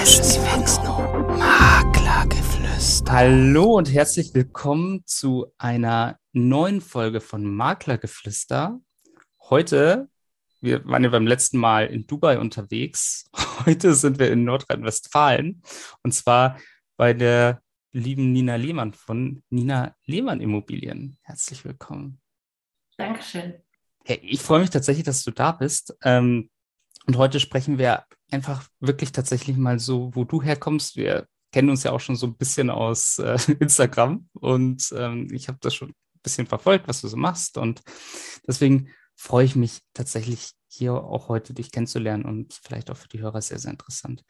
Maklergeflüster. Hallo und herzlich willkommen zu einer neuen Folge von Maklergeflüster. Heute, wir waren ja beim letzten Mal in Dubai unterwegs. Heute sind wir in Nordrhein-Westfalen und zwar bei der lieben Nina Lehmann von Nina Lehmann Immobilien. Herzlich willkommen. Dankeschön. Hey, ich freue mich tatsächlich, dass du da bist. Ähm, und heute sprechen wir einfach wirklich tatsächlich mal so, wo du herkommst. Wir kennen uns ja auch schon so ein bisschen aus äh, Instagram und ähm, ich habe das schon ein bisschen verfolgt, was du so machst. Und deswegen freue ich mich tatsächlich hier auch heute dich kennenzulernen und vielleicht auch für die Hörer sehr, sehr interessant.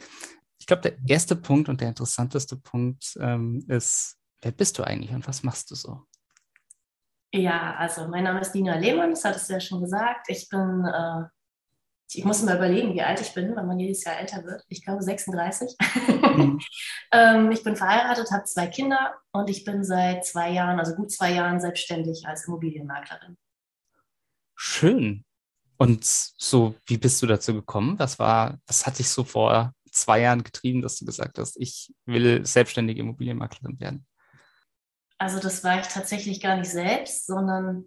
Ich glaube, der erste Punkt und der interessanteste Punkt ähm, ist, wer bist du eigentlich und was machst du so? Ja, also mein Name ist Dina Lehmann, das hattest du ja schon gesagt. Ich bin äh, ich muss mal überlegen, wie alt ich bin, weil man jedes Jahr älter wird. Ich glaube 36. Mhm. ähm, ich bin verheiratet, habe zwei Kinder und ich bin seit zwei Jahren, also gut zwei Jahren, selbstständig als Immobilienmaklerin. Schön. Und so, wie bist du dazu gekommen? Was war, was hat dich so vor zwei Jahren getrieben, dass du gesagt hast, ich will selbstständige Immobilienmaklerin werden? Also das war ich tatsächlich gar nicht selbst, sondern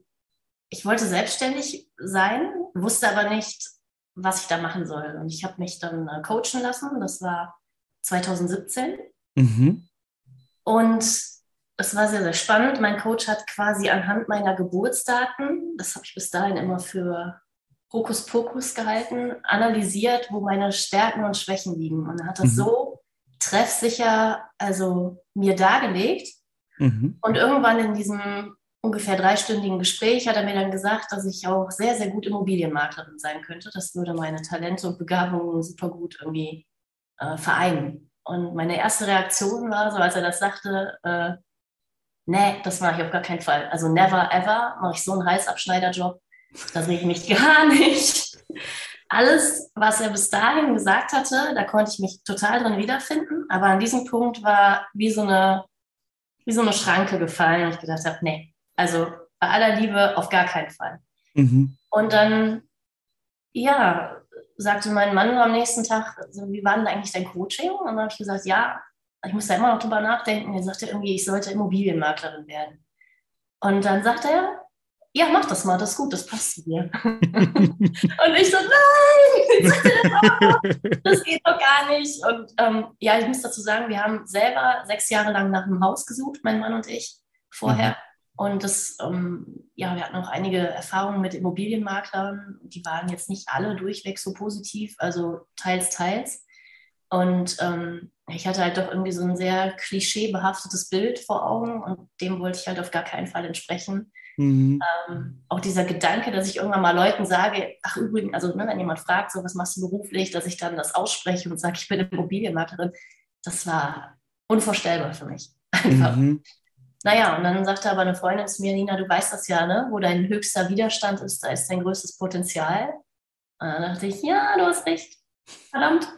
ich wollte selbstständig sein, wusste aber nicht, was ich da machen soll. Und ich habe mich dann äh, coachen lassen. Das war 2017. Mhm. Und es war sehr, sehr spannend. Mein Coach hat quasi anhand meiner Geburtsdaten, das habe ich bis dahin immer für Hokuspokus gehalten, analysiert, wo meine Stärken und Schwächen liegen. Und er hat das mhm. so treffsicher also mir dargelegt. Mhm. Und irgendwann in diesem ungefähr dreistündigen Gespräch hat er mir dann gesagt, dass ich auch sehr, sehr gut Immobilienmaklerin sein könnte. Das würde meine Talente und Begabungen super gut irgendwie äh, vereinen. Und meine erste Reaktion war so, als er das sagte, äh, nee, das mache ich auf gar keinen Fall. Also never ever mache ich so einen Halsabschneiderjob. Da sehe ich mich gar nicht. Alles, was er bis dahin gesagt hatte, da konnte ich mich total drin wiederfinden. Aber an diesem Punkt war wie so eine, wie so eine Schranke gefallen. Und ich gedacht habe, nee, also bei aller Liebe auf gar keinen Fall. Mhm. Und dann, ja, sagte mein Mann am nächsten Tag, so, wie war denn eigentlich dein Coaching? Und dann habe ich gesagt, ja, ich muss da immer noch drüber nachdenken. Er sagte irgendwie, ich sollte Immobilienmaklerin werden. Und dann sagte er, ja, mach das mal, das ist gut, das passt zu dir. und ich so, nein, das geht doch gar nicht. Und ähm, ja, ich muss dazu sagen, wir haben selber sechs Jahre lang nach einem Haus gesucht, mein Mann und ich, vorher. Mhm. Und das, ähm, ja, wir hatten auch einige Erfahrungen mit Immobilienmaklern. Die waren jetzt nicht alle durchweg so positiv, also teils, teils. Und ähm, ich hatte halt doch irgendwie so ein sehr klischeebehaftetes Bild vor Augen und dem wollte ich halt auf gar keinen Fall entsprechen. Mhm. Ähm, auch dieser Gedanke, dass ich irgendwann mal Leuten sage, ach übrigens, also ne, wenn jemand fragt, so was machst du beruflich, dass ich dann das ausspreche und sage, ich bin Immobilienmaklerin, das war unvorstellbar für mich. Einfach. Mhm. Naja, und dann sagte aber eine Freundin zu mir, Nina, du weißt das ja, ne? wo dein höchster Widerstand ist, da ist dein größtes Potenzial. Und dann dachte ich, ja, du hast recht. Verdammt.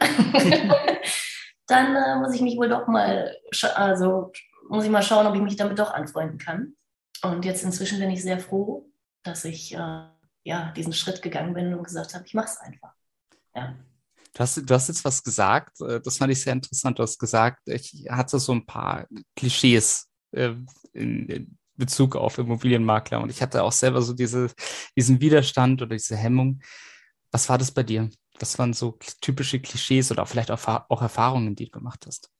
dann äh, muss ich mich wohl doch mal, also muss ich mal schauen, ob ich mich damit doch anfreunden kann. Und jetzt inzwischen bin ich sehr froh, dass ich äh, ja, diesen Schritt gegangen bin und gesagt habe, ich mache es einfach. Ja. Du hast, du hast jetzt was gesagt, äh, das fand ich sehr interessant. Du hast gesagt, ich hatte so ein paar Klischees äh, in Bezug auf Immobilienmakler. Und ich hatte auch selber so diese, diesen Widerstand oder diese Hemmung. Was war das bei dir? Was waren so typische Klischees oder vielleicht auch, auch Erfahrungen, die du gemacht hast?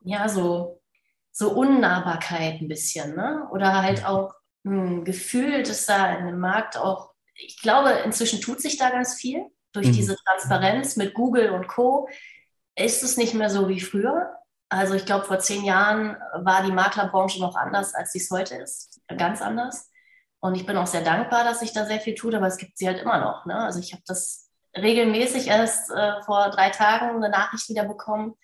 Ja, so, so Unnahbarkeit ein bisschen, ne? Oder halt auch ein Gefühl, dass da in dem Markt auch, ich glaube, inzwischen tut sich da ganz viel durch mhm. diese Transparenz mit Google und Co. Ist es nicht mehr so wie früher. Also ich glaube, vor zehn Jahren war die Maklerbranche noch anders, als sie es heute ist. Ganz anders. Und ich bin auch sehr dankbar, dass sich da sehr viel tut, aber es gibt sie halt immer noch. Ne? Also ich habe das regelmäßig erst äh, vor drei Tagen eine Nachricht wieder bekommen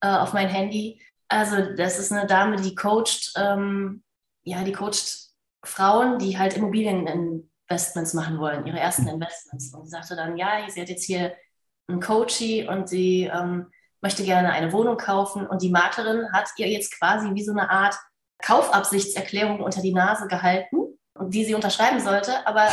äh, auf mein Handy. Also das ist eine Dame, die coacht, ähm, ja, die coacht Frauen, die halt Immobilieninvestments machen wollen, ihre ersten Investments. Und sie sagte dann, ja, sie hat jetzt hier einen Coachie und sie ähm, möchte gerne eine Wohnung kaufen und die Maklerin hat ihr jetzt quasi wie so eine Art Kaufabsichtserklärung unter die Nase gehalten, die sie unterschreiben sollte, aber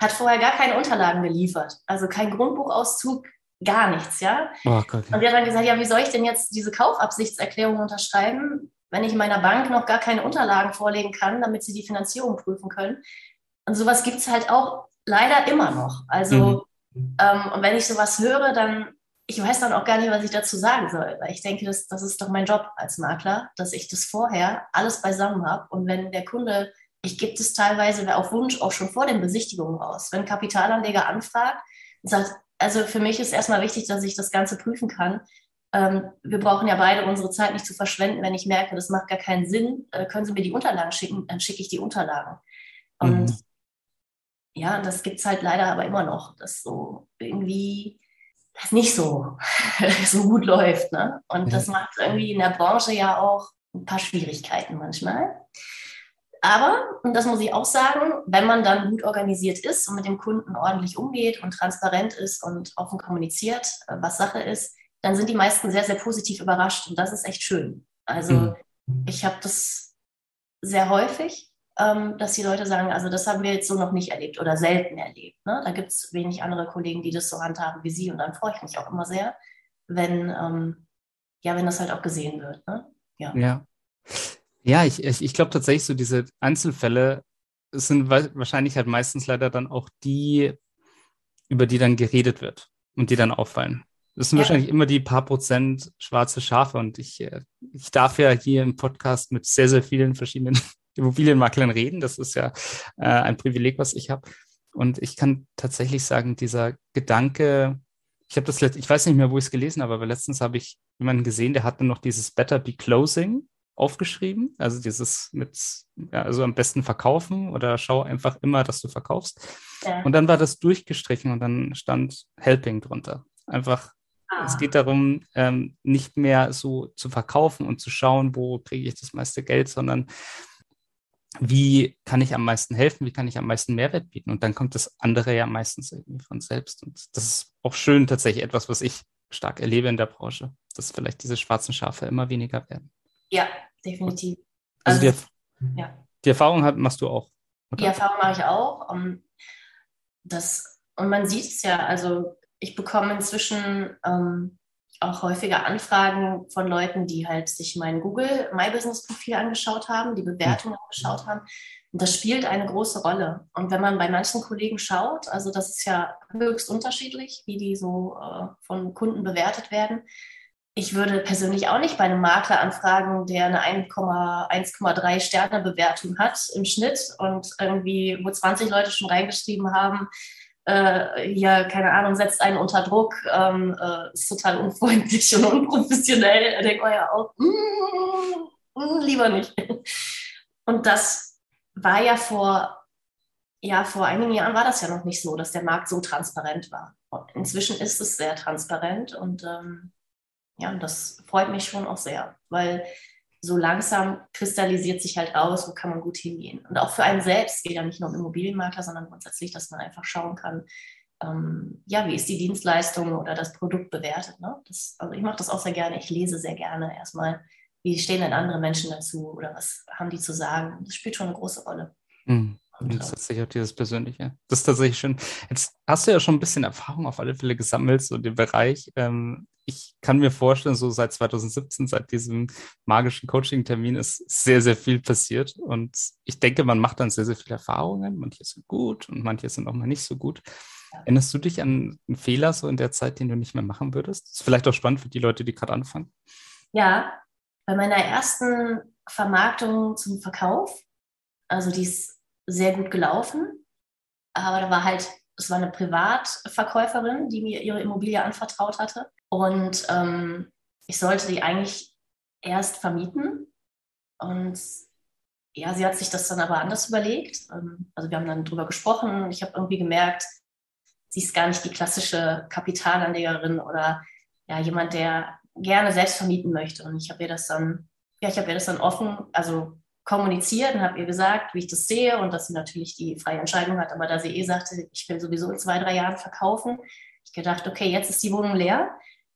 hat vorher gar keine Unterlagen geliefert. Also kein Grundbuchauszug, gar nichts, ja. Oh, okay. Und der hat dann gesagt, ja, wie soll ich denn jetzt diese Kaufabsichtserklärung unterschreiben, wenn ich meiner Bank noch gar keine Unterlagen vorlegen kann, damit sie die Finanzierung prüfen können. Und sowas gibt es halt auch leider immer noch. Also, mhm. ähm, und wenn ich sowas höre, dann, ich weiß dann auch gar nicht, was ich dazu sagen soll, weil ich denke, das, das ist doch mein Job als Makler, dass ich das vorher alles beisammen habe. Und wenn der Kunde, ich gebe das teilweise auf Wunsch auch schon vor den Besichtigungen raus, wenn Kapitalanleger anfragt und sagt, also für mich ist erstmal wichtig, dass ich das Ganze prüfen kann, ähm, wir brauchen ja beide unsere Zeit nicht zu verschwenden. Wenn ich merke, das macht gar keinen Sinn, äh, können Sie mir die Unterlagen schicken, dann schicke ich die Unterlagen. Und mhm. ja, das gibt es halt leider aber immer noch, dass so irgendwie das nicht so, so gut läuft. Ne? Und ja. das macht irgendwie in der Branche ja auch ein paar Schwierigkeiten manchmal. Aber, und das muss ich auch sagen, wenn man dann gut organisiert ist und mit dem Kunden ordentlich umgeht und transparent ist und offen kommuniziert, äh, was Sache ist, dann sind die meisten sehr, sehr positiv überrascht und das ist echt schön. Also mhm. ich habe das sehr häufig, dass die Leute sagen, also das haben wir jetzt so noch nicht erlebt oder selten erlebt. Ne? Da gibt es wenig andere Kollegen, die das so handhaben wie Sie und dann freue ich mich auch immer sehr, wenn, ähm, ja, wenn das halt auch gesehen wird. Ne? Ja. ja. Ja, ich, ich, ich glaube tatsächlich, so diese Einzelfälle sind wahrscheinlich halt meistens leider dann auch die, über die dann geredet wird und die dann auffallen. Das sind ja. wahrscheinlich immer die paar Prozent schwarze Schafe. Und ich, äh, ich darf ja hier im Podcast mit sehr, sehr vielen verschiedenen Immobilienmaklern reden. Das ist ja äh, ein Privileg, was ich habe. Und ich kann tatsächlich sagen, dieser Gedanke, ich habe das, ich weiß nicht mehr, wo ich es gelesen habe, aber letztens habe ich jemanden gesehen, der hatte noch dieses Better Be Closing aufgeschrieben. Also dieses mit, ja, also am besten verkaufen oder schau einfach immer, dass du verkaufst. Ja. Und dann war das durchgestrichen und dann stand Helping drunter. Einfach Ah. Es geht darum, ähm, nicht mehr so zu verkaufen und zu schauen, wo kriege ich das meiste Geld, sondern wie kann ich am meisten helfen, wie kann ich am meisten Mehrwert bieten. Und dann kommt das andere ja meistens irgendwie von selbst. Und das ist auch schön, tatsächlich etwas, was ich stark erlebe in der Branche, dass vielleicht diese schwarzen Schafe immer weniger werden. Ja, definitiv. Also, also die, ja. die Erfahrung hat, machst du auch. Oder? Die Erfahrung mache ich auch. Und, das, und man sieht es ja, also ich bekomme inzwischen ähm, auch häufiger Anfragen von Leuten, die halt sich mein Google My Business Profil angeschaut haben, die Bewertungen mhm. angeschaut haben. Und das spielt eine große Rolle. Und wenn man bei manchen Kollegen schaut, also das ist ja höchst unterschiedlich, wie die so äh, von Kunden bewertet werden. Ich würde persönlich auch nicht bei einem Makler anfragen, der eine 1,3 Sterne Bewertung hat im Schnitt und irgendwie, wo 20 Leute schon reingeschrieben haben, äh, hier, keine Ahnung, setzt einen unter Druck, ähm, äh, ist total unfreundlich und unprofessionell. Denkt man ja auch, mm, mm, lieber nicht. Und das war ja vor, ja, vor einigen Jahren war das ja noch nicht so, dass der Markt so transparent war. Und inzwischen ist es sehr transparent und ähm, ja, das freut mich schon auch sehr, weil so langsam kristallisiert sich halt aus, wo kann man gut hingehen. Und auch für einen selbst geht ja nicht nur um Immobilienmakler, sondern grundsätzlich, dass man einfach schauen kann, ähm, ja, wie ist die Dienstleistung oder das Produkt bewertet. Ne? Das, also ich mache das auch sehr gerne. Ich lese sehr gerne erstmal, wie stehen denn andere Menschen dazu oder was haben die zu sagen. Das spielt schon eine große Rolle. Mhm. Und das ist tatsächlich auch dieses Persönliche. Das ist tatsächlich schön. Jetzt hast du ja schon ein bisschen Erfahrung auf alle Fälle gesammelt, so dem Bereich. Ähm, ich kann mir vorstellen, so seit 2017, seit diesem magischen Coaching-Termin ist sehr, sehr viel passiert. Und ich denke, man macht dann sehr, sehr viele Erfahrungen. Manche sind gut und manche sind auch mal nicht so gut. Erinnerst du dich an einen Fehler so in der Zeit, den du nicht mehr machen würdest? Das ist vielleicht auch spannend für die Leute, die gerade anfangen. Ja, bei meiner ersten Vermarktung zum Verkauf, also die ist sehr gut gelaufen, aber da war halt, es war eine Privatverkäuferin, die mir ihre Immobilie anvertraut hatte. Und ähm, ich sollte die eigentlich erst vermieten. Und ja, sie hat sich das dann aber anders überlegt. Ähm, also wir haben dann drüber gesprochen. Ich habe irgendwie gemerkt, sie ist gar nicht die klassische Kapitalanlegerin oder ja, jemand, der gerne selbst vermieten möchte. Und ich habe ihr das dann, ja, ich habe ihr das dann offen, also kommuniziert und habe ihr gesagt, wie ich das sehe und dass sie natürlich die freie Entscheidung hat. Aber da sie eh sagte, ich will sowieso in zwei, drei Jahren verkaufen, ich gedacht, okay, jetzt ist die Wohnung leer.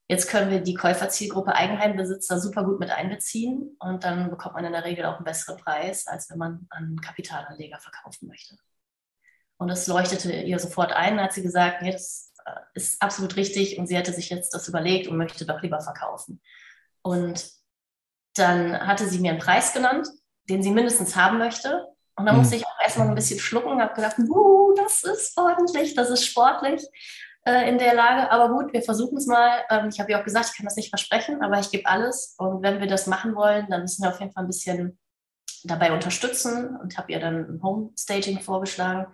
Jetzt können wir die Käuferzielgruppe Eigenheimbesitzer super gut mit einbeziehen und dann bekommt man in der Regel auch einen besseren Preis, als wenn man an Kapitalanleger verkaufen möchte. Und das leuchtete ihr sofort ein. Da hat sie gesagt, nee, das äh, ist absolut richtig und sie hätte sich jetzt das überlegt und möchte doch lieber verkaufen. Und dann hatte sie mir einen Preis genannt, den sie mindestens haben möchte. Und dann mhm. musste ich auch erstmal ein bisschen schlucken, habe gedacht, das ist ordentlich, das ist sportlich äh, in der Lage. Aber gut, wir versuchen es mal. Ähm, ich habe ja auch gesagt, ich kann das nicht versprechen, aber ich gebe alles. Und wenn wir das machen wollen, dann müssen wir auf jeden Fall ein bisschen dabei unterstützen und habe ihr dann ein Homestaging vorgeschlagen.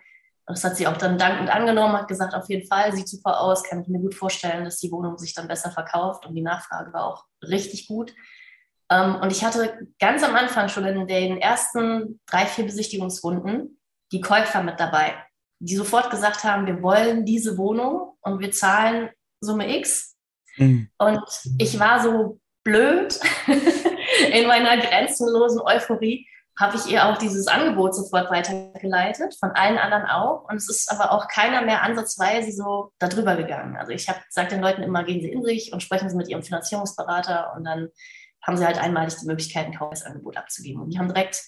Das hat sie auch dann dankend angenommen, hat gesagt, auf jeden Fall, sieht super aus, kann ich mir gut vorstellen, dass die Wohnung sich dann besser verkauft und die Nachfrage war auch richtig gut. Ähm, und ich hatte ganz am Anfang schon in den ersten drei, vier Besichtigungsrunden die Käufer mit dabei, die sofort gesagt haben, wir wollen diese Wohnung und wir zahlen Summe X. Mhm. Und ich war so blöd in meiner grenzenlosen Euphorie, habe ich ihr auch dieses Angebot sofort weitergeleitet, von allen anderen auch. Und es ist aber auch keiner mehr ansatzweise so darüber gegangen. Also ich habe gesagt den Leuten immer, gehen Sie in sich und sprechen Sie mit Ihrem Finanzierungsberater und dann haben sie halt einmalig die Möglichkeit, ein Kaufangebot abzugeben. Und die haben direkt,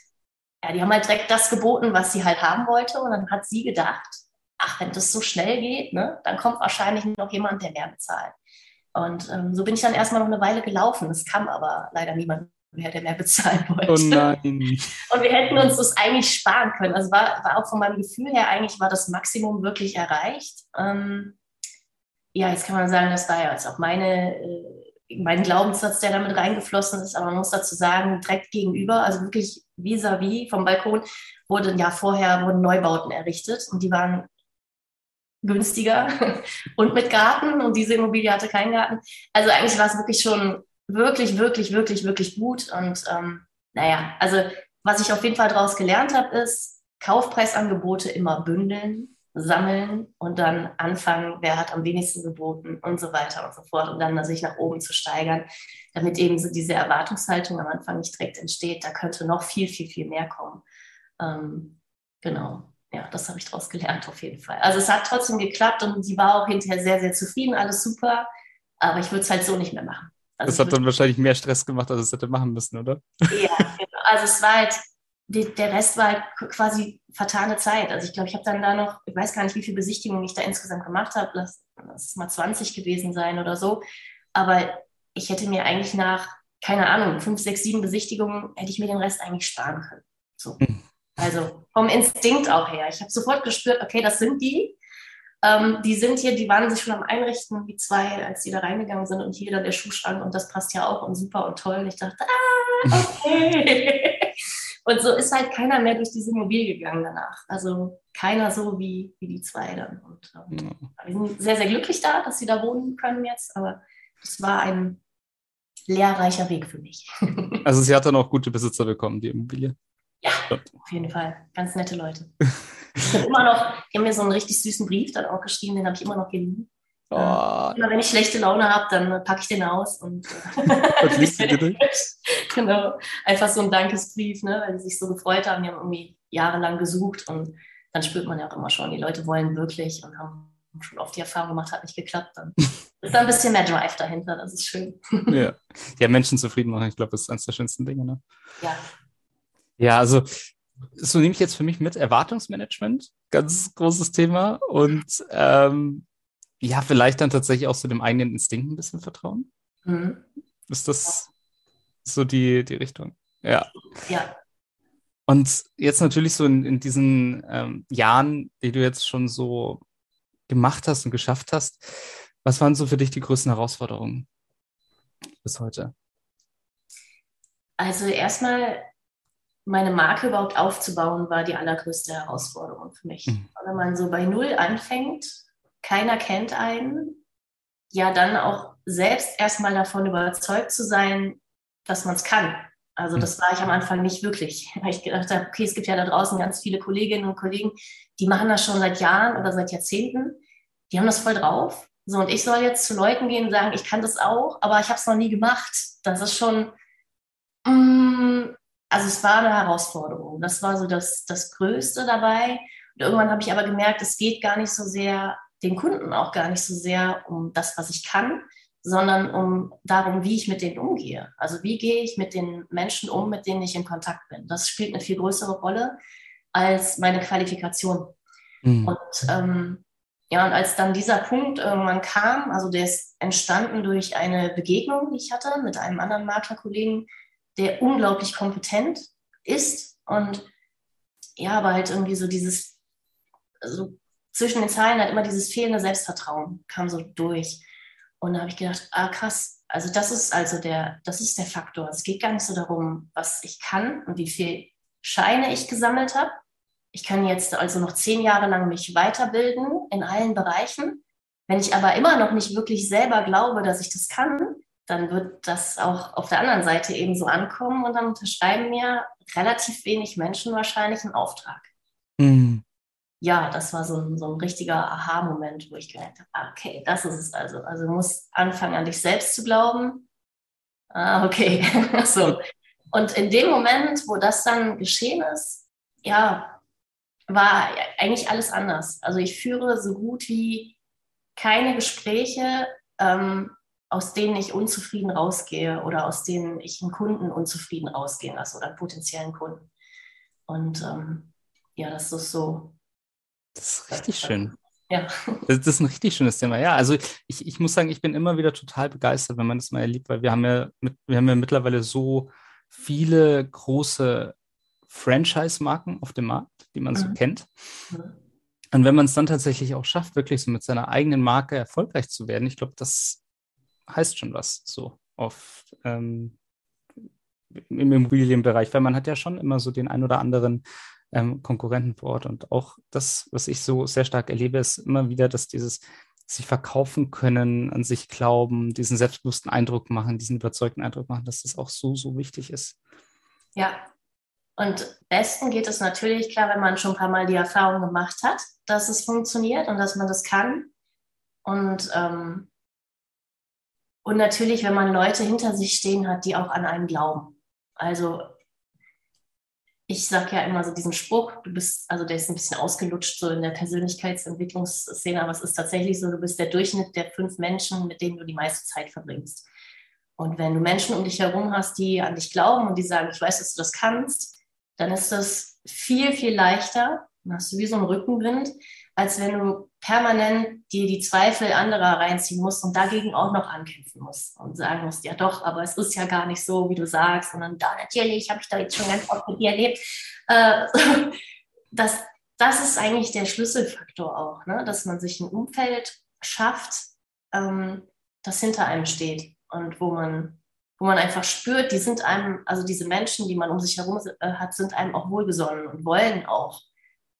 ja, die haben halt direkt das geboten, was sie halt haben wollte. Und dann hat sie gedacht, ach, wenn das so schnell geht, ne, dann kommt wahrscheinlich noch jemand, der mehr bezahlt. Und ähm, so bin ich dann erstmal noch eine Weile gelaufen. Es kam aber leider niemand mehr, der mehr bezahlen wollte. Oh nein. Und wir hätten uns das eigentlich sparen können. Also war, war auch von meinem Gefühl her, eigentlich war das Maximum wirklich erreicht. Ähm, ja, jetzt kann man sagen, das war ja jetzt auch meine äh, mein Glaubenssatz, der damit reingeflossen ist, aber man muss dazu sagen, direkt gegenüber, also wirklich vis-à-vis -vis vom Balkon, wurde ein Jahr vorher wurden Neubauten errichtet und die waren günstiger und mit Garten und diese Immobilie hatte keinen Garten. Also eigentlich war es wirklich schon wirklich, wirklich, wirklich, wirklich gut und ähm, naja, also was ich auf jeden Fall daraus gelernt habe, ist Kaufpreisangebote immer bündeln, sammeln und dann anfangen, wer hat am wenigsten geboten und so weiter und so fort und dann sich nach oben zu steigern, damit eben so diese Erwartungshaltung am Anfang nicht direkt entsteht. Da könnte noch viel, viel, viel mehr kommen. Ähm, genau. Ja, das habe ich daraus gelernt auf jeden Fall. Also es hat trotzdem geklappt und sie war auch hinterher sehr, sehr zufrieden, alles super, aber ich würde es halt so nicht mehr machen. Also das hat dann wahrscheinlich mehr Stress gemacht, als es hätte machen müssen, oder? Ja, genau. Also es war halt, der Rest war halt quasi vertane Zeit. Also ich glaube, ich habe dann da noch, ich weiß gar nicht, wie viele Besichtigungen ich da insgesamt gemacht habe. Lass, lass es mal 20 gewesen sein oder so. Aber ich hätte mir eigentlich nach, keine Ahnung, fünf, sechs, sieben Besichtigungen, hätte ich mir den Rest eigentlich sparen können. So. Hm. Also vom Instinkt auch her. Ich habe sofort gespürt, okay, das sind die. Ähm, die sind hier, die waren sich schon am Einrichten, wie zwei, als die da reingegangen sind und hier dann der Schuhschrank und das passt ja auch und super und toll. Und ich dachte, ah, okay. Und so ist halt keiner mehr durch diese Immobilie gegangen danach. Also keiner so wie, wie die zwei dann. Und ähm, ja. wir sind sehr, sehr glücklich da, dass sie da wohnen können jetzt. Aber es war ein lehrreicher Weg für mich. also sie hat dann auch gute Besitzer bekommen, die Immobilie. Ja, auf jeden Fall. Ganz nette Leute. Ich habe immer noch, die haben mir so einen richtig süßen Brief dann auch geschrieben, den habe ich immer noch geliebt. Oh. Immer wenn ich schlechte Laune habe, dann packe ich den aus und dir genau, einfach so ein Dankesbrief, ne, weil sie sich so gefreut haben. Die haben irgendwie jahrelang gesucht und dann spürt man ja auch immer schon, die Leute wollen wirklich und haben schon oft die Erfahrung gemacht, hat nicht geklappt. Dann ist da ein bisschen mehr Drive dahinter, das ist schön. ja. ja, Menschen zufrieden machen, ich glaube, das ist eines der schönsten Dinge. Ne? Ja. Ja, also so nehme ich jetzt für mich mit Erwartungsmanagement, ganz großes Thema und ähm, ja, vielleicht dann tatsächlich auch so dem eigenen Instinkt ein bisschen vertrauen. Mhm. Ist das so die, die Richtung? Ja. Ja. Und jetzt natürlich so in, in diesen ähm, Jahren, die du jetzt schon so gemacht hast und geschafft hast, was waren so für dich die größten Herausforderungen bis heute? Also erstmal meine Marke überhaupt aufzubauen, war die allergrößte Herausforderung für mich. Mhm. Wenn man so bei Null anfängt keiner kennt einen, ja dann auch selbst erstmal davon überzeugt zu sein, dass man es kann. Also das war ich am Anfang nicht wirklich, weil ich gedacht habe, okay, es gibt ja da draußen ganz viele Kolleginnen und Kollegen, die machen das schon seit Jahren oder seit Jahrzehnten, die haben das voll drauf. So, und ich soll jetzt zu Leuten gehen und sagen, ich kann das auch, aber ich habe es noch nie gemacht. Das ist schon, mm, also es war eine Herausforderung. Das war so das, das Größte dabei. Und irgendwann habe ich aber gemerkt, es geht gar nicht so sehr den Kunden auch gar nicht so sehr um das, was ich kann, sondern um darum, wie ich mit denen umgehe. Also wie gehe ich mit den Menschen um, mit denen ich in Kontakt bin. Das spielt eine viel größere Rolle als meine Qualifikation. Mhm. Und ähm, Ja, und als dann dieser Punkt irgendwann kam, also der ist entstanden durch eine Begegnung, die ich hatte mit einem anderen Maklerkollegen, der unglaublich kompetent ist und ja, aber halt irgendwie so dieses, also zwischen den Zeilen halt immer dieses fehlende Selbstvertrauen kam so durch. Und da habe ich gedacht, ah krass, also das ist also der, das ist der Faktor. Es geht gar nicht so darum, was ich kann und wie viel Scheine ich gesammelt habe. Ich kann jetzt also noch zehn Jahre lang mich weiterbilden in allen Bereichen. Wenn ich aber immer noch nicht wirklich selber glaube, dass ich das kann, dann wird das auch auf der anderen Seite eben so ankommen und dann unterschreiben mir relativ wenig Menschen wahrscheinlich einen Auftrag. Mhm. Ja, das war so ein, so ein richtiger Aha-Moment, wo ich gedacht habe, ah, okay, das ist es also. Also du musst anfangen, an dich selbst zu glauben. Ah, okay. so. Und in dem Moment, wo das dann geschehen ist, ja, war eigentlich alles anders. Also ich führe so gut wie keine Gespräche, ähm, aus denen ich unzufrieden rausgehe oder aus denen ich einen Kunden unzufrieden rausgehen lasse oder einen potenziellen Kunden. Und ähm, ja, das ist so. Das ist richtig schön. Ja. Das, das, ist ein richtig schönes Thema. Ja, also ich, ich muss sagen, ich bin immer wieder total begeistert, wenn man das mal erlebt, weil wir haben ja, mit, wir haben ja mittlerweile so viele große Franchise-Marken auf dem Markt, die man mhm. so kennt. Und wenn man es dann tatsächlich auch schafft, wirklich so mit seiner eigenen Marke erfolgreich zu werden, ich glaube, das heißt schon was so auf ähm, im Immobilienbereich, weil man hat ja schon immer so den ein oder anderen ähm, Konkurrenten vor Ort. Und auch das, was ich so sehr stark erlebe, ist immer wieder, dass dieses sich verkaufen können, an sich glauben, diesen selbstbewussten Eindruck machen, diesen überzeugten Eindruck machen, dass das auch so, so wichtig ist. Ja, und besten geht es natürlich klar, wenn man schon ein paar Mal die Erfahrung gemacht hat, dass es funktioniert und dass man das kann. Und ähm, und natürlich, wenn man Leute hinter sich stehen hat, die auch an einen glauben. Also ich sage ja immer so diesen Spruch, du bist, also der ist ein bisschen ausgelutscht so in der Persönlichkeitsentwicklungsszene, aber es ist tatsächlich so, du bist der Durchschnitt der fünf Menschen, mit denen du die meiste Zeit verbringst. Und wenn du Menschen um dich herum hast, die an dich glauben und die sagen, ich weiß, dass du das kannst, dann ist das viel, viel leichter. Dann hast du wie so einen Rückenwind, als wenn du permanent dir die Zweifel anderer reinziehen musst und dagegen auch noch ankämpfen musst und sagen musst, ja doch, aber es ist ja gar nicht so, wie du sagst, sondern da natürlich, habe ich da jetzt schon ganz oft mit dir erlebt. Äh, das, das ist eigentlich der Schlüsselfaktor auch, ne? dass man sich ein Umfeld schafft, ähm, das hinter einem steht und wo man, wo man einfach spürt, die sind einem, also diese Menschen, die man um sich herum äh, hat, sind einem auch wohlgesonnen und wollen auch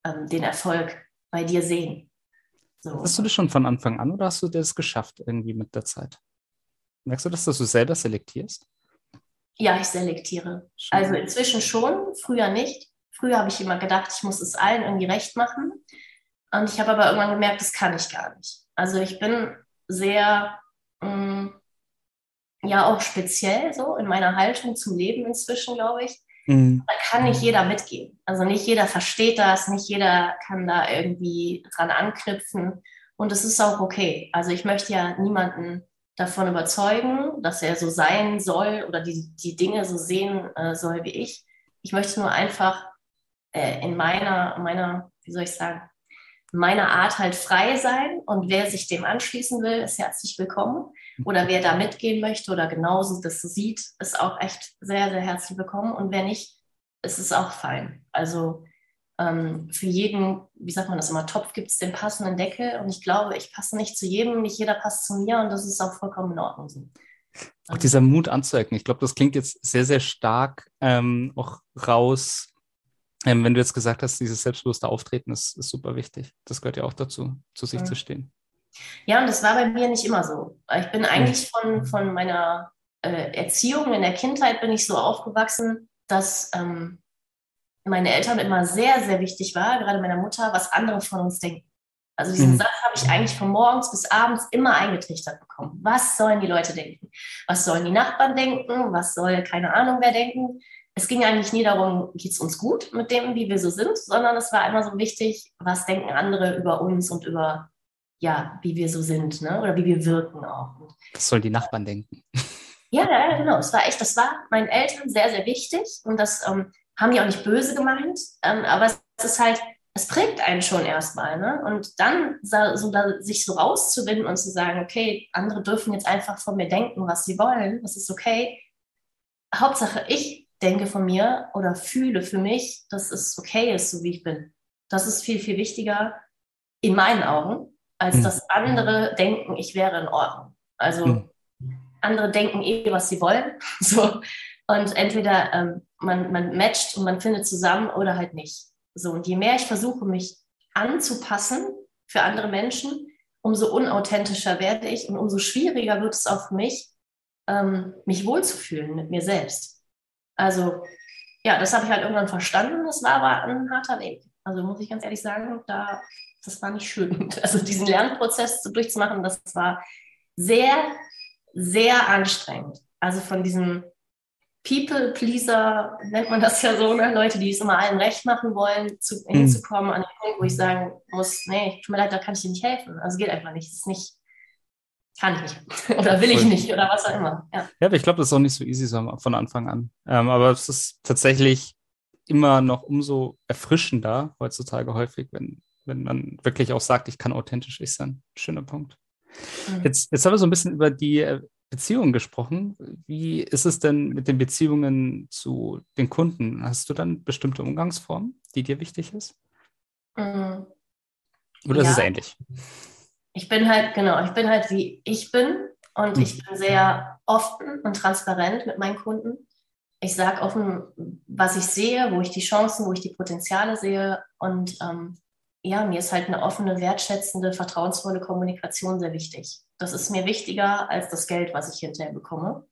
ähm, den Erfolg bei dir sehen. So. Hast du das schon von Anfang an oder hast du das geschafft irgendwie mit der Zeit? Merkst du das, dass du selber selektierst? Ja, ich selektiere. Schön. Also inzwischen schon, früher nicht. Früher habe ich immer gedacht, ich muss es allen irgendwie recht machen. Und ich habe aber irgendwann gemerkt, das kann ich gar nicht. Also ich bin sehr, mh, mm, ja, auch speziell so in meiner Haltung zum Leben inzwischen, glaube ich. Mhm. Da kann nicht jeder mitgehen. Also nicht jeder versteht das, nicht jeder kann da irgendwie dran anknüpfen. Und es ist auch okay. Also ich möchte ja niemanden davon überzeugen, dass er so sein soll oder die, die Dinge so sehen äh, soll wie ich. Ich möchte nur einfach äh, in meiner, meiner, wie soll ich sagen, meiner Art halt frei sein. Und wer sich dem anschließen will, ist herzlich willkommen. Oder wer da mitgehen möchte oder genauso das sieht, ist auch echt sehr, sehr herzlich willkommen. Und wer nicht, ist es auch fein. Also ähm, für jeden, wie sagt man das immer, Topf gibt es den passenden Deckel. Und ich glaube, ich passe nicht zu jedem, nicht jeder passt zu mir und das ist auch vollkommen in Ordnung so. Auch dieser Mut anzuecken, ich glaube, das klingt jetzt sehr, sehr stark ähm, auch raus. Ähm, wenn du jetzt gesagt hast, dieses selbstbewusste Auftreten ist, ist super wichtig. Das gehört ja auch dazu, zu sich ja. zu stehen. Ja, und das war bei mir nicht immer so. Ich bin eigentlich von, von meiner äh, Erziehung in der Kindheit bin ich so aufgewachsen, dass ähm, meine Eltern immer sehr, sehr wichtig war, gerade meiner Mutter, was andere von uns denken. Also diesen mhm. Satz habe ich eigentlich von morgens bis abends immer eingetrichtert bekommen. Was sollen die Leute denken? Was sollen die Nachbarn denken? Was soll keine Ahnung wer denken? Es ging eigentlich nie darum, geht es uns gut mit dem, wie wir so sind, sondern es war immer so wichtig, was denken andere über uns und über ja, wie wir so sind, ne? oder wie wir wirken auch. Was sollen die Nachbarn denken? Ja, ja, genau. Es war echt, das war meinen Eltern sehr, sehr wichtig und das ähm, haben die auch nicht böse gemeint, ähm, aber es ist halt, es prägt einen schon erstmal. Ne? Und dann so, da, sich so rauszuwinden und zu sagen, okay, andere dürfen jetzt einfach von mir denken, was sie wollen, das ist okay. Hauptsache, ich denke von mir oder fühle für mich, dass es okay ist, so wie ich bin. Das ist viel, viel wichtiger in meinen Augen, als mhm. dass andere denken, ich wäre in Ordnung. Also mhm. andere denken eh, was sie wollen. So. Und entweder ähm, man, man matcht und man findet zusammen oder halt nicht. So, und je mehr ich versuche, mich anzupassen für andere Menschen, umso unauthentischer werde ich und umso schwieriger wird es auch für mich, ähm, mich wohlzufühlen mit mir selbst. Also, ja, das habe ich halt irgendwann verstanden. Das war aber ein harter Weg. Also muss ich ganz ehrlich sagen, da, das war nicht schön. Also diesen Lernprozess durchzumachen, das war sehr, sehr anstrengend. Also von diesem People-Pleaser, nennt man das ja so, ne? Leute, die es immer allen recht machen wollen, zu, mhm. hinzukommen an den Punkt, wo ich sagen muss, nee, tut mir leid, da kann ich dir nicht helfen. Also geht einfach nicht. Das ist nicht, kann ich nicht. oder will ich nicht oder was auch immer. Ja, ja aber ich glaube, das ist auch nicht so easy so von Anfang an. Ähm, aber es ist tatsächlich immer noch umso erfrischender heutzutage häufig, wenn, wenn man wirklich auch sagt, ich kann authentisch ich sein. Schöner Punkt. Mhm. Jetzt, jetzt haben wir so ein bisschen über die äh, Beziehungen gesprochen. Wie ist es denn mit den Beziehungen zu den Kunden? Hast du dann bestimmte Umgangsformen, die dir wichtig ist? Mhm. Oder ja. ist es ähnlich? Ich bin halt, genau, ich bin halt wie ich bin und mhm. ich bin sehr offen und transparent mit meinen Kunden. Ich sage offen, was ich sehe, wo ich die Chancen, wo ich die Potenziale sehe. Und ähm, ja, mir ist halt eine offene, wertschätzende, vertrauensvolle Kommunikation sehr wichtig. Das ist mir wichtiger als das Geld, was ich hinterher bekomme.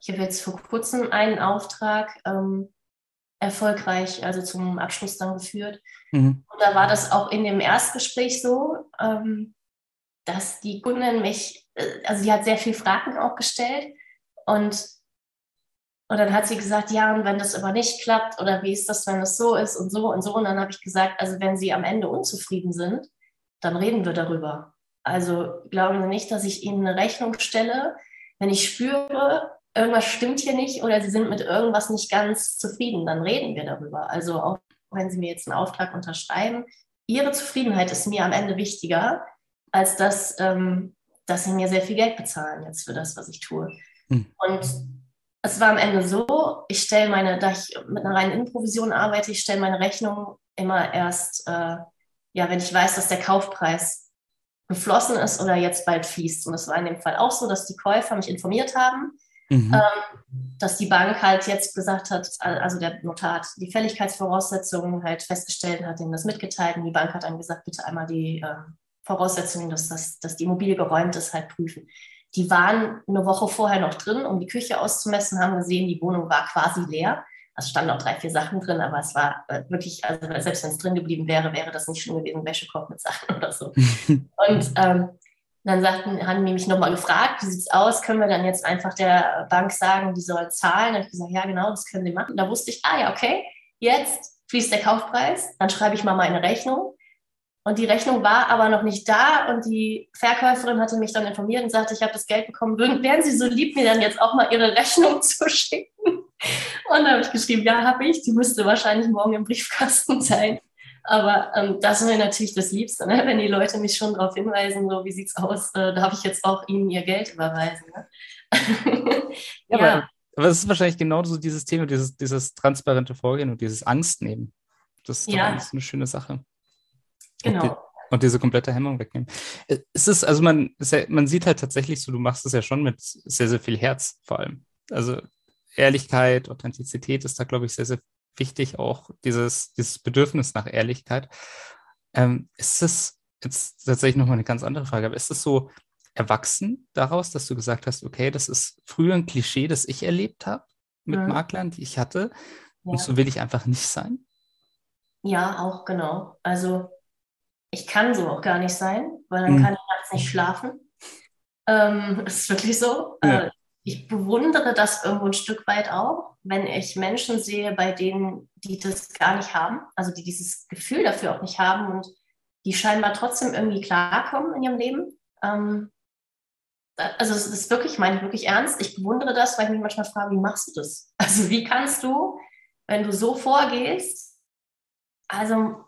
Ich habe jetzt vor kurzem einen Auftrag ähm, erfolgreich, also zum Abschluss dann geführt. Mhm. Und da war das auch in dem Erstgespräch so, ähm, dass die Kundin mich, äh, also sie hat sehr viele Fragen auch gestellt und und dann hat sie gesagt, ja, und wenn das aber nicht klappt oder wie ist das, wenn es so ist und so und so. Und dann habe ich gesagt, also wenn Sie am Ende unzufrieden sind, dann reden wir darüber. Also glauben Sie nicht, dass ich Ihnen eine Rechnung stelle, wenn ich spüre, irgendwas stimmt hier nicht oder Sie sind mit irgendwas nicht ganz zufrieden, dann reden wir darüber. Also auch wenn Sie mir jetzt einen Auftrag unterschreiben, Ihre Zufriedenheit ist mir am Ende wichtiger, als dass, ähm, dass Sie mir sehr viel Geld bezahlen jetzt für das, was ich tue. Hm. Und es war am Ende so, ich stelle meine, da ich mit einer reinen Improvision arbeite, ich stelle meine Rechnung immer erst, äh, ja, wenn ich weiß, dass der Kaufpreis geflossen ist oder jetzt bald fließt. Und es war in dem Fall auch so, dass die Käufer mich informiert haben, mhm. ähm, dass die Bank halt jetzt gesagt hat, also der Notar hat die Fälligkeitsvoraussetzungen halt festgestellt, hat ihnen das mitgeteilt und die Bank hat dann gesagt, bitte einmal die äh, Voraussetzungen, dass, das, dass die Immobilie geräumt ist, halt prüfen. Die waren eine Woche vorher noch drin, um die Küche auszumessen, haben gesehen, die Wohnung war quasi leer. Es standen noch drei, vier Sachen drin, aber es war äh, wirklich, also selbst wenn es drin geblieben wäre, wäre das nicht schlimm gewesen, Wäschekorb mit Sachen oder so. und ähm, dann sagten, haben die mich nochmal gefragt, wie sieht es aus? Können wir dann jetzt einfach der Bank sagen, die soll zahlen? Habe ich gesagt, ja, genau, das können sie machen. da wusste ich, ah ja, okay, jetzt fließt der Kaufpreis, dann schreibe ich mal meine Rechnung. Und die Rechnung war aber noch nicht da und die Verkäuferin hatte mich dann informiert und sagte, ich habe das Geld bekommen. Wären Sie so lieb, mir dann jetzt auch mal Ihre Rechnung zu schicken? Und da habe ich geschrieben, ja, habe ich. Die müsste wahrscheinlich morgen im Briefkasten sein. Aber ähm, das ist mir natürlich das Liebste, ne? wenn die Leute mich schon darauf hinweisen, so wie sieht es aus, äh, darf ich jetzt auch ihnen ihr Geld überweisen. Ne? ja, ja. Aber, es ist wahrscheinlich genau so dieses Thema, dieses, dieses transparente Vorgehen und dieses Angst nehmen. Das ist ja. eine schöne Sache. Genau. Und, die, und diese komplette Hemmung wegnehmen. Äh, es ist, also man, man sieht halt tatsächlich so, du machst es ja schon mit sehr, sehr viel Herz vor allem. Also Ehrlichkeit, Authentizität ist da, glaube ich, sehr, sehr wichtig, auch dieses, dieses Bedürfnis nach Ehrlichkeit. Ähm, ist es jetzt tatsächlich nochmal eine ganz andere Frage, aber ist es so erwachsen daraus, dass du gesagt hast, okay, das ist früher ein Klischee, das ich erlebt habe mit ja. Maklern, die ich hatte, ja. und so will ich einfach nicht sein? Ja, auch genau. Also ich kann so auch gar nicht sein, weil dann hm. kann ich nachts nicht schlafen. Ähm, ist wirklich so. Ja. Äh, ich bewundere das irgendwo ein Stück weit auch, wenn ich Menschen sehe, bei denen, die das gar nicht haben, also die dieses Gefühl dafür auch nicht haben und die scheinbar trotzdem irgendwie klarkommen in ihrem Leben. Ähm, also es ist wirklich, meine ich wirklich ernst. Ich bewundere das, weil ich mich manchmal frage, wie machst du das? Also wie kannst du, wenn du so vorgehst, also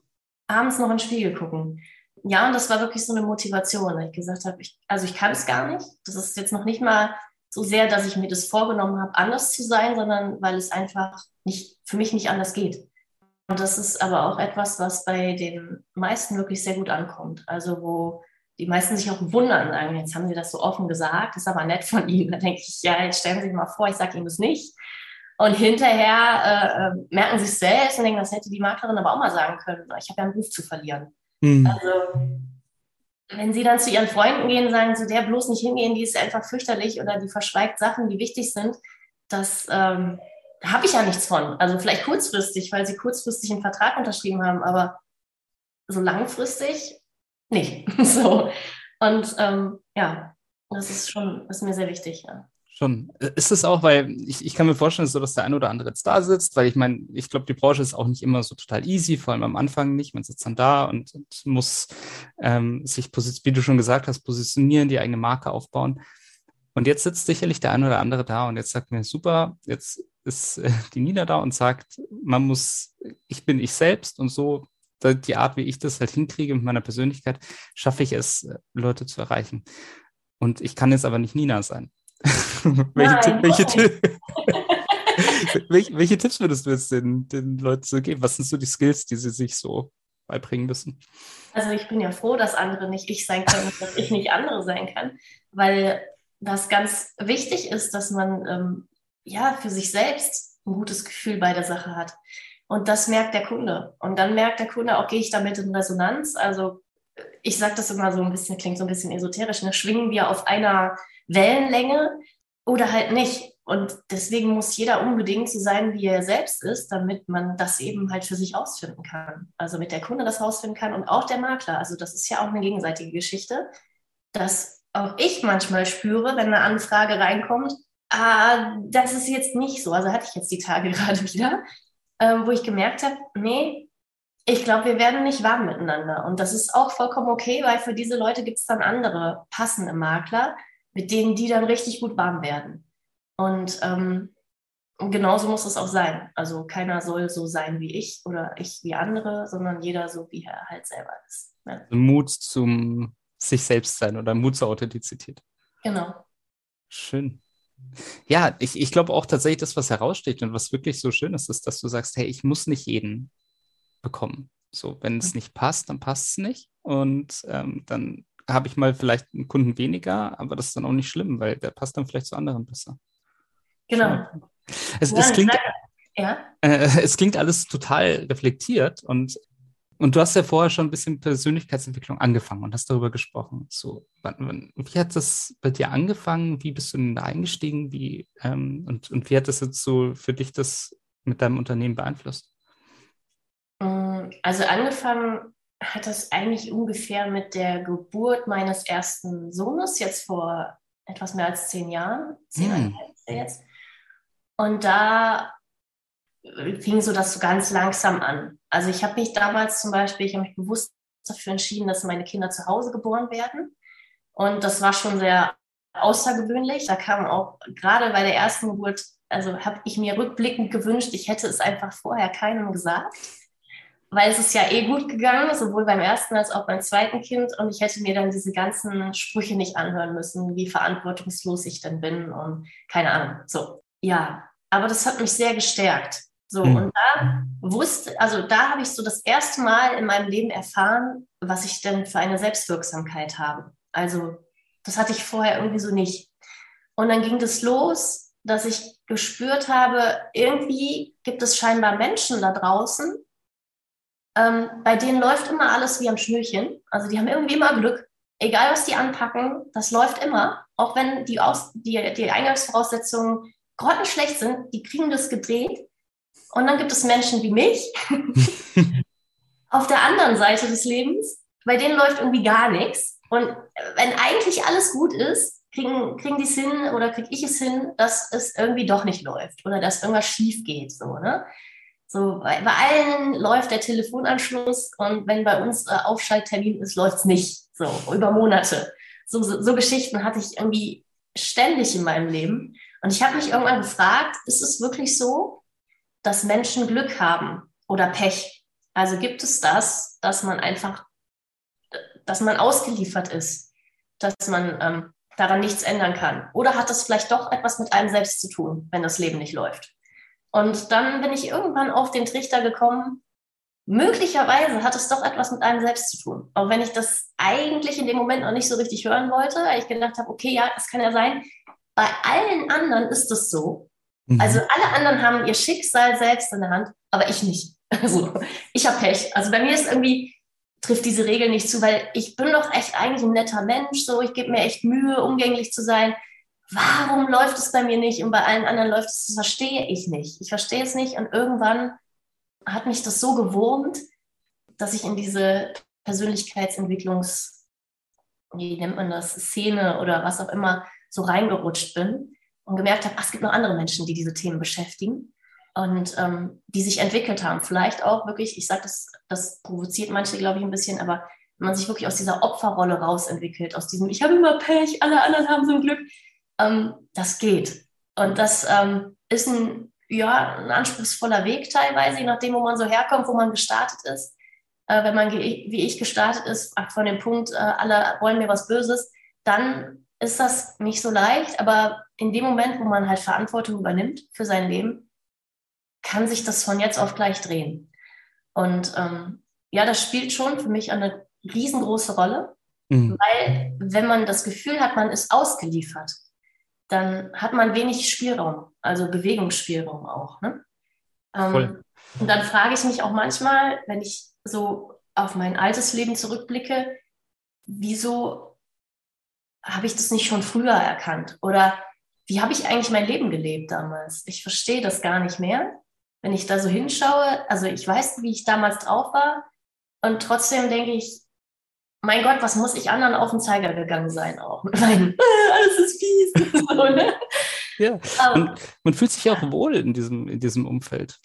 abends noch in den Spiegel gucken. Ja, und das war wirklich so eine Motivation, dass ich gesagt habe, ich, also ich kann es gar nicht. Das ist jetzt noch nicht mal so sehr, dass ich mir das vorgenommen habe, anders zu sein, sondern weil es einfach nicht, für mich nicht anders geht. Und das ist aber auch etwas, was bei den meisten wirklich sehr gut ankommt. Also wo die meisten sich auch wundern, sagen, jetzt haben sie das so offen gesagt, das ist aber nett von ihnen. Da denke ich, ja, jetzt stellen Sie sich mal vor, ich sage Ihnen das nicht. Und hinterher äh, äh merken sie es selbst und denken, das hätte die Maklerin aber auch mal sagen können. Ich habe ja einen Ruf zu verlieren. Mhm. Also wenn sie dann zu ihren Freunden gehen, sagen zu der bloß nicht hingehen, die ist einfach fürchterlich oder die verschweigt Sachen, die wichtig sind, das ähm, habe ich ja nichts von. Also vielleicht kurzfristig, weil sie kurzfristig einen Vertrag unterschrieben haben, aber so langfristig nicht. so. Und ähm, ja, das ist schon, das ist mir sehr wichtig. Ja. Schon. Ist es auch, weil ich, ich kann mir vorstellen, so, dass der ein oder andere jetzt da sitzt, weil ich meine, ich glaube, die Branche ist auch nicht immer so total easy, vor allem am Anfang nicht. Man sitzt dann da und, und muss ähm, sich, wie du schon gesagt hast, positionieren, die eigene Marke aufbauen. Und jetzt sitzt sicherlich der ein oder andere da und jetzt sagt mir, super, jetzt ist äh, die Nina da und sagt, man muss, ich bin ich selbst und so die Art, wie ich das halt hinkriege mit meiner Persönlichkeit, schaffe ich es, äh, Leute zu erreichen. Und ich kann jetzt aber nicht Nina sein. welche, Nein, welche, welche, welche, Tipps würdest du jetzt den, den Leuten so geben? Was sind so die Skills, die sie sich so beibringen müssen? Also ich bin ja froh, dass andere nicht ich sein können, dass ich nicht andere sein kann, weil das ganz wichtig ist, dass man ähm, ja für sich selbst ein gutes Gefühl bei der Sache hat. Und das merkt der Kunde. Und dann merkt der Kunde, auch gehe ich damit in Resonanz. Also ich sage das immer so ein bisschen, klingt so ein bisschen esoterisch, ne? schwingen wir auf einer Wellenlänge oder halt nicht. Und deswegen muss jeder unbedingt so sein, wie er selbst ist, damit man das eben halt für sich ausfinden kann. Also mit der Kunde das ausfinden kann und auch der Makler. Also das ist ja auch eine gegenseitige Geschichte, dass auch ich manchmal spüre, wenn eine Anfrage reinkommt, ah, das ist jetzt nicht so. Also hatte ich jetzt die Tage gerade wieder, ähm, wo ich gemerkt habe, nee, ich glaube, wir werden nicht warm miteinander. Und das ist auch vollkommen okay, weil für diese Leute gibt es dann andere passende Makler, mit denen die dann richtig gut warm werden. Und ähm, genauso muss es auch sein. Also keiner soll so sein wie ich oder ich wie andere, sondern jeder so, wie er halt selber ist. Ja. Mut zum sich selbst sein oder Mut zur Authentizität. Genau. Schön. Ja, ich, ich glaube auch tatsächlich, das, was heraussteht und was wirklich so schön ist, ist, dass du sagst, hey, ich muss nicht jeden bekommen. So, wenn es mhm. nicht passt, dann passt es nicht. Und ähm, dann habe ich mal vielleicht einen Kunden weniger, aber das ist dann auch nicht schlimm, weil der passt dann vielleicht zu anderen besser. Genau. Es, ja, es, klingt, ja? äh, es klingt alles total reflektiert und und du hast ja vorher schon ein bisschen Persönlichkeitsentwicklung angefangen und hast darüber gesprochen. So, wann, wann, wie hat das bei dir angefangen? Wie bist du denn da eingestiegen? Wie, ähm, und, und wie hat das jetzt so für dich das mit deinem Unternehmen beeinflusst? Mm, also angefangen hat das eigentlich ungefähr mit der Geburt meines ersten Sohnes, jetzt vor etwas mehr als zehn Jahren. Zehn hm. jetzt. Und da fing so das so ganz langsam an. Also ich habe mich damals zum Beispiel, ich habe mich bewusst dafür entschieden, dass meine Kinder zu Hause geboren werden. Und das war schon sehr außergewöhnlich. Da kam auch gerade bei der ersten Geburt, also habe ich mir rückblickend gewünscht, ich hätte es einfach vorher keinem gesagt, weil es ist ja eh gut gegangen, sowohl beim ersten als auch beim zweiten Kind. Und ich hätte mir dann diese ganzen Sprüche nicht anhören müssen, wie verantwortungslos ich denn bin und keine Ahnung. So, ja, aber das hat mich sehr gestärkt. So, mhm. und da wusste, also da habe ich so das erste Mal in meinem Leben erfahren, was ich denn für eine Selbstwirksamkeit habe. Also, das hatte ich vorher irgendwie so nicht. Und dann ging das los, dass ich gespürt habe, irgendwie gibt es scheinbar Menschen da draußen, ähm, bei denen läuft immer alles wie am Schnürchen. Also die haben irgendwie immer Glück. Egal, was die anpacken, das läuft immer. Auch wenn die, Aus die, die Eingangsvoraussetzungen grottenschlecht sind, die kriegen das gedreht. Und dann gibt es Menschen wie mich auf der anderen Seite des Lebens, bei denen läuft irgendwie gar nichts. Und wenn eigentlich alles gut ist, kriegen, kriegen die es hin oder kriege ich es hin, dass es irgendwie doch nicht läuft oder dass irgendwas schief geht. So, ne? So bei, bei allen läuft der Telefonanschluss und wenn bei uns äh, Aufschalttermin ist, läuft es nicht. So, über Monate. So, so, so Geschichten hatte ich irgendwie ständig in meinem Leben. Und ich habe mich irgendwann gefragt, ist es wirklich so, dass Menschen Glück haben oder Pech. Also gibt es das, dass man einfach, dass man ausgeliefert ist, dass man ähm, daran nichts ändern kann? Oder hat das vielleicht doch etwas mit einem selbst zu tun, wenn das Leben nicht läuft? Und dann bin ich irgendwann auf den Trichter gekommen, möglicherweise hat es doch etwas mit einem selbst zu tun. Auch wenn ich das eigentlich in dem Moment noch nicht so richtig hören wollte, weil ich gedacht habe, okay, ja, das kann ja sein. Bei allen anderen ist es so. Mhm. Also alle anderen haben ihr Schicksal selbst in der Hand, aber ich nicht. Also ich habe Pech. Also bei mir ist irgendwie, trifft diese Regel nicht zu, weil ich bin doch echt eigentlich ein netter Mensch, so ich gebe mir echt Mühe, umgänglich zu sein. Warum läuft es bei mir nicht und bei allen anderen läuft es? Das verstehe ich nicht. Ich verstehe es nicht und irgendwann hat mich das so gewurmt, dass ich in diese Persönlichkeitsentwicklungs, wie nennt man das, Szene oder was auch immer, so reingerutscht bin und gemerkt habe, ach, es gibt noch andere Menschen, die diese Themen beschäftigen und ähm, die sich entwickelt haben. Vielleicht auch wirklich, ich sage das, das provoziert manche, glaube ich, ein bisschen, aber wenn man sich wirklich aus dieser Opferrolle rausentwickelt, aus diesem, ich habe immer Pech, alle anderen haben so ein Glück, ähm, das geht. Und das ähm, ist ein ja, ein anspruchsvoller Weg teilweise, je nachdem, wo man so herkommt, wo man gestartet ist. Äh, wenn man wie ich gestartet ist, von dem Punkt, äh, alle wollen mir was Böses, dann ist das nicht so leicht. Aber in dem Moment, wo man halt Verantwortung übernimmt für sein Leben, kann sich das von jetzt auf gleich drehen. Und ähm, ja, das spielt schon für mich eine riesengroße Rolle, mhm. weil wenn man das Gefühl hat, man ist ausgeliefert, dann hat man wenig Spielraum, also Bewegungsspielraum auch. Ne? Ähm, und dann frage ich mich auch manchmal, wenn ich so auf mein altes Leben zurückblicke, wieso habe ich das nicht schon früher erkannt? Oder wie habe ich eigentlich mein Leben gelebt damals? Ich verstehe das gar nicht mehr. Wenn ich da so hinschaue, also ich weiß, wie ich damals drauf war und trotzdem denke ich, mein Gott, was muss ich anderen auf den Zeiger gegangen sein auch? Mit meinen, äh, alles ist fies. so, ne? Ja, man, man, fühlt sich auch wohl in diesem, in diesem Umfeld.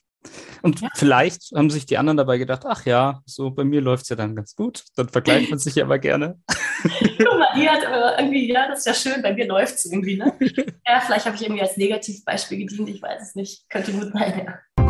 Und ja. vielleicht haben sich die anderen dabei gedacht, ach ja, so bei mir läuft es ja dann ganz gut. Dann vergleicht man sich ja aber gerne. Guck mal, die hat aber irgendwie, ja, das ist ja schön, bei mir läuft es irgendwie, ne? Ja, vielleicht habe ich irgendwie als Negativbeispiel gedient, ich weiß es nicht. Könnte gut sein, ja.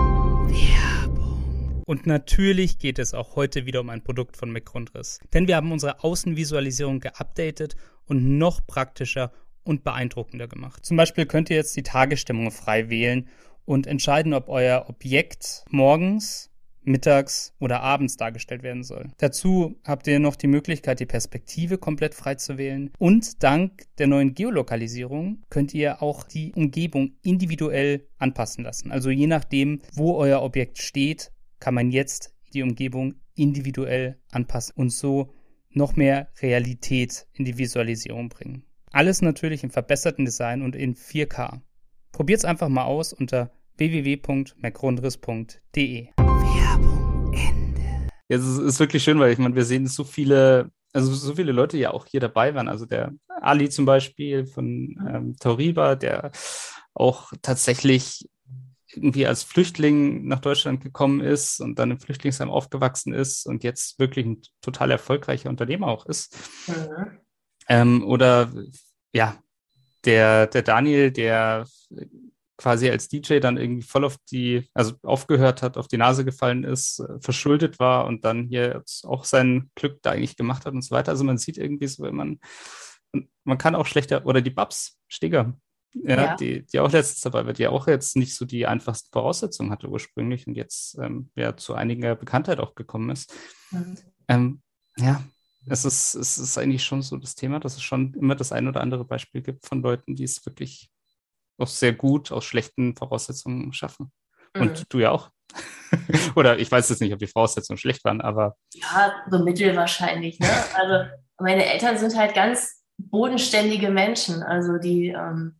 Und natürlich geht es auch heute wieder um ein Produkt von McGrundriss. Denn wir haben unsere Außenvisualisierung geupdatet und noch praktischer und beeindruckender gemacht. Zum Beispiel könnt ihr jetzt die Tagesstimmung frei wählen und entscheiden, ob euer Objekt morgens, mittags oder abends dargestellt werden soll. Dazu habt ihr noch die Möglichkeit, die Perspektive komplett frei zu wählen. Und dank der neuen Geolokalisierung könnt ihr auch die Umgebung individuell anpassen lassen. Also je nachdem, wo euer Objekt steht, kann man jetzt die Umgebung individuell anpassen und so noch mehr Realität in die Visualisierung bringen. Alles natürlich im verbesserten Design und in 4K. Probiert's einfach mal aus unter www.macrondriss.de. Werbung Ende. Ja, es ist wirklich schön, weil ich meine, wir sehen so viele, also so viele Leute ja auch hier dabei waren. Also der Ali zum Beispiel von ähm, Toriba, der auch tatsächlich irgendwie als Flüchtling nach Deutschland gekommen ist und dann im Flüchtlingsheim aufgewachsen ist und jetzt wirklich ein total erfolgreicher Unternehmer auch ist. Mhm. Ähm, oder ja, der, der Daniel, der quasi als DJ dann irgendwie voll auf die, also aufgehört hat, auf die Nase gefallen ist, äh, verschuldet war und dann hier jetzt auch sein Glück da eigentlich gemacht hat und so weiter. Also man sieht irgendwie so, wenn man, man kann auch schlechter, oder die Babs, Steger, ja, ja, Die, die auch letztens dabei war, die auch jetzt nicht so die einfachsten Voraussetzungen hatte ursprünglich und jetzt ähm, ja zu einiger Bekanntheit auch gekommen ist. Mhm. Ähm, ja, es ist, es ist eigentlich schon so das Thema, dass es schon immer das ein oder andere Beispiel gibt von Leuten, die es wirklich auch sehr gut aus schlechten Voraussetzungen schaffen. Mhm. Und du ja auch. oder ich weiß jetzt nicht, ob die Voraussetzungen schlecht waren, aber. Ja, so mittel wahrscheinlich. Ne? Also meine Eltern sind halt ganz bodenständige Menschen. Also die ähm,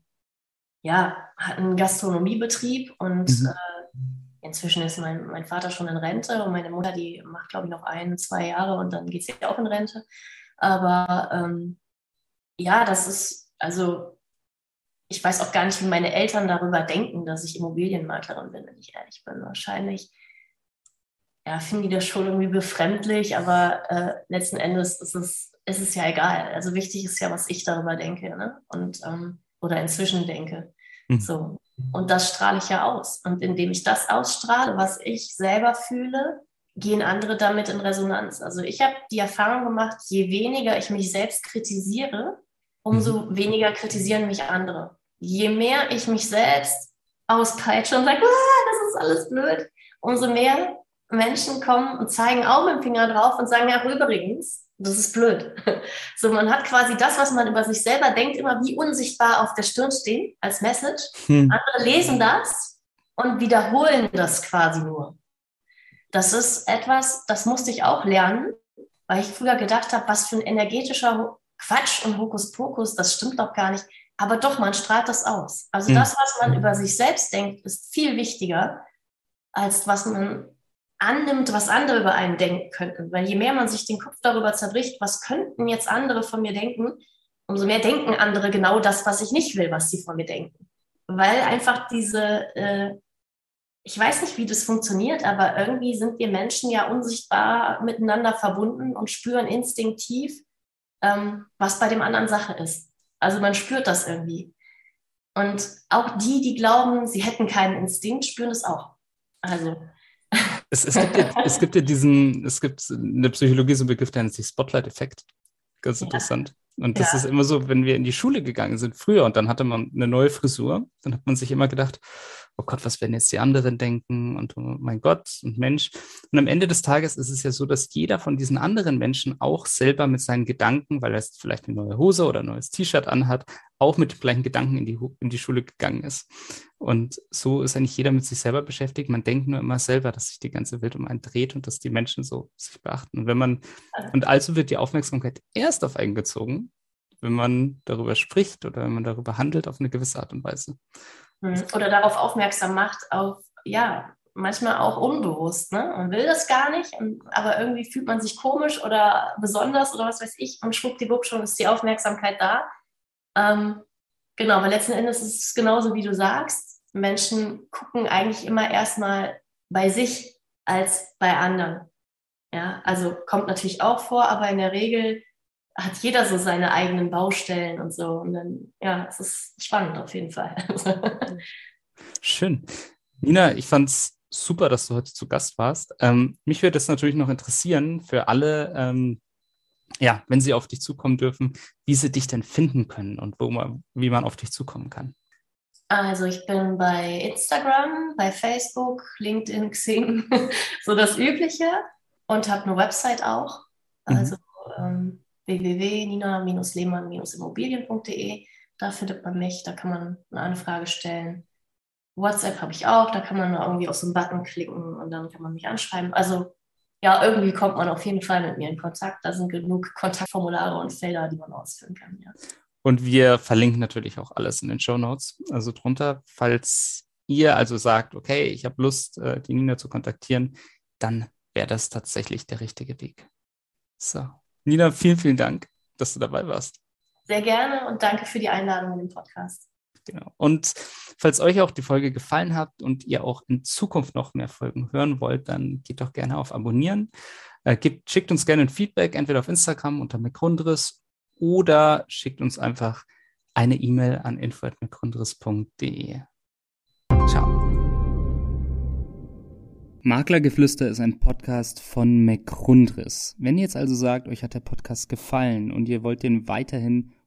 ja, hat einen Gastronomiebetrieb und mhm. äh, inzwischen ist mein, mein Vater schon in Rente und meine Mutter, die macht, glaube ich, noch ein, zwei Jahre und dann geht sie auch in Rente. Aber ähm, ja, das ist, also ich weiß auch gar nicht, wie meine Eltern darüber denken, dass ich Immobilienmaklerin bin, wenn ich ehrlich bin. Wahrscheinlich ja, finden die das schon irgendwie befremdlich, aber äh, letzten Endes ist es, ist es ja egal. Also wichtig ist ja, was ich darüber denke ne? und ähm, oder inzwischen denke. Mhm. So. Und das strahle ich ja aus. Und indem ich das ausstrahle, was ich selber fühle, gehen andere damit in Resonanz. Also ich habe die Erfahrung gemacht, je weniger ich mich selbst kritisiere, umso mhm. weniger kritisieren mich andere. Je mehr ich mich selbst auspeitsche und sage, ah, das ist alles blöd, umso mehr Menschen kommen und zeigen auch mit dem Finger drauf und sagen, ja, übrigens, das ist blöd. So, man hat quasi das, was man über sich selber denkt, immer wie unsichtbar auf der Stirn stehen als Message. Hm. Andere lesen das und wiederholen das quasi nur. Das ist etwas, das musste ich auch lernen, weil ich früher gedacht habe, was für ein energetischer Quatsch und Hokuspokus, das stimmt doch gar nicht. Aber doch, man strahlt das aus. Also hm. das, was man über sich selbst denkt, ist viel wichtiger, als was man annimmt, was andere über einen denken könnten. Weil je mehr man sich den Kopf darüber zerbricht, was könnten jetzt andere von mir denken, umso mehr denken andere genau das, was ich nicht will, was sie von mir denken. Weil einfach diese, äh, ich weiß nicht, wie das funktioniert, aber irgendwie sind wir Menschen ja unsichtbar miteinander verbunden und spüren instinktiv, ähm, was bei dem anderen Sache ist. Also man spürt das irgendwie. Und auch die, die glauben, sie hätten keinen Instinkt, spüren es auch. Also es, es, gibt ja, es gibt ja diesen, es gibt in der Psychologie so einen Begriff, der nennt sich Spotlight-Effekt. Ganz interessant. Und das ja. ist immer so, wenn wir in die Schule gegangen sind früher und dann hatte man eine neue Frisur, dann hat man sich immer gedacht, oh Gott, was werden jetzt die anderen denken und oh mein Gott und Mensch. Und am Ende des Tages ist es ja so, dass jeder von diesen anderen Menschen auch selber mit seinen Gedanken, weil er jetzt vielleicht eine neue Hose oder ein neues T-Shirt anhat, auch mit dem gleichen Gedanken in die, in die Schule gegangen ist. Und so ist eigentlich jeder mit sich selber beschäftigt. Man denkt nur immer selber, dass sich die ganze Welt um einen dreht und dass die Menschen so sich beachten. Und wenn man, und also wird die Aufmerksamkeit erst auf einen gezogen, wenn man darüber spricht oder wenn man darüber handelt auf eine gewisse Art und Weise. Mhm. Oder darauf aufmerksam macht, auf, ja, manchmal auch unbewusst. Ne? Man will das gar nicht, aber irgendwie fühlt man sich komisch oder besonders oder was weiß ich und schwuppdiwupp schon ist die Aufmerksamkeit da. Ähm, genau, weil letzten Endes ist es genauso, wie du sagst. Menschen gucken eigentlich immer erstmal bei sich als bei anderen. Ja, also kommt natürlich auch vor, aber in der Regel hat jeder so seine eigenen Baustellen und so. Und dann, ja, es ist spannend auf jeden Fall. Schön. Nina, ich fand es super, dass du heute zu Gast warst. Ähm, mich würde es natürlich noch interessieren für alle, ähm, ja, wenn sie auf dich zukommen dürfen, wie sie dich denn finden können und wo man, wie man auf dich zukommen kann. Also ich bin bei Instagram, bei Facebook, LinkedIn, Xing, so das Übliche und habe eine Website auch. Also mhm. ähm, www.nina-lehmann-immobilien.de. Da findet man mich, da kann man eine Anfrage stellen. WhatsApp habe ich auch, da kann man irgendwie auf so einen Button klicken und dann kann man mich anschreiben. Also ja, irgendwie kommt man auf jeden Fall mit mir in Kontakt. Da sind genug Kontaktformulare und Felder, die man ausfüllen kann. Ja. Und wir verlinken natürlich auch alles in den Show Notes, also drunter. Falls ihr also sagt, okay, ich habe Lust, äh, die Nina zu kontaktieren, dann wäre das tatsächlich der richtige Weg. So, Nina, vielen, vielen Dank, dass du dabei warst. Sehr gerne und danke für die Einladung in den Podcast. Genau. Und falls euch auch die Folge gefallen hat und ihr auch in Zukunft noch mehr Folgen hören wollt, dann geht doch gerne auf Abonnieren. Äh, gibt, schickt uns gerne ein Feedback, entweder auf Instagram unter McGrundriss oder schickt uns einfach eine E-Mail an info.mcgrundriss.de. Ciao. Maklergeflüster ist ein Podcast von McGrundriss. Wenn ihr jetzt also sagt, euch hat der Podcast gefallen und ihr wollt den weiterhin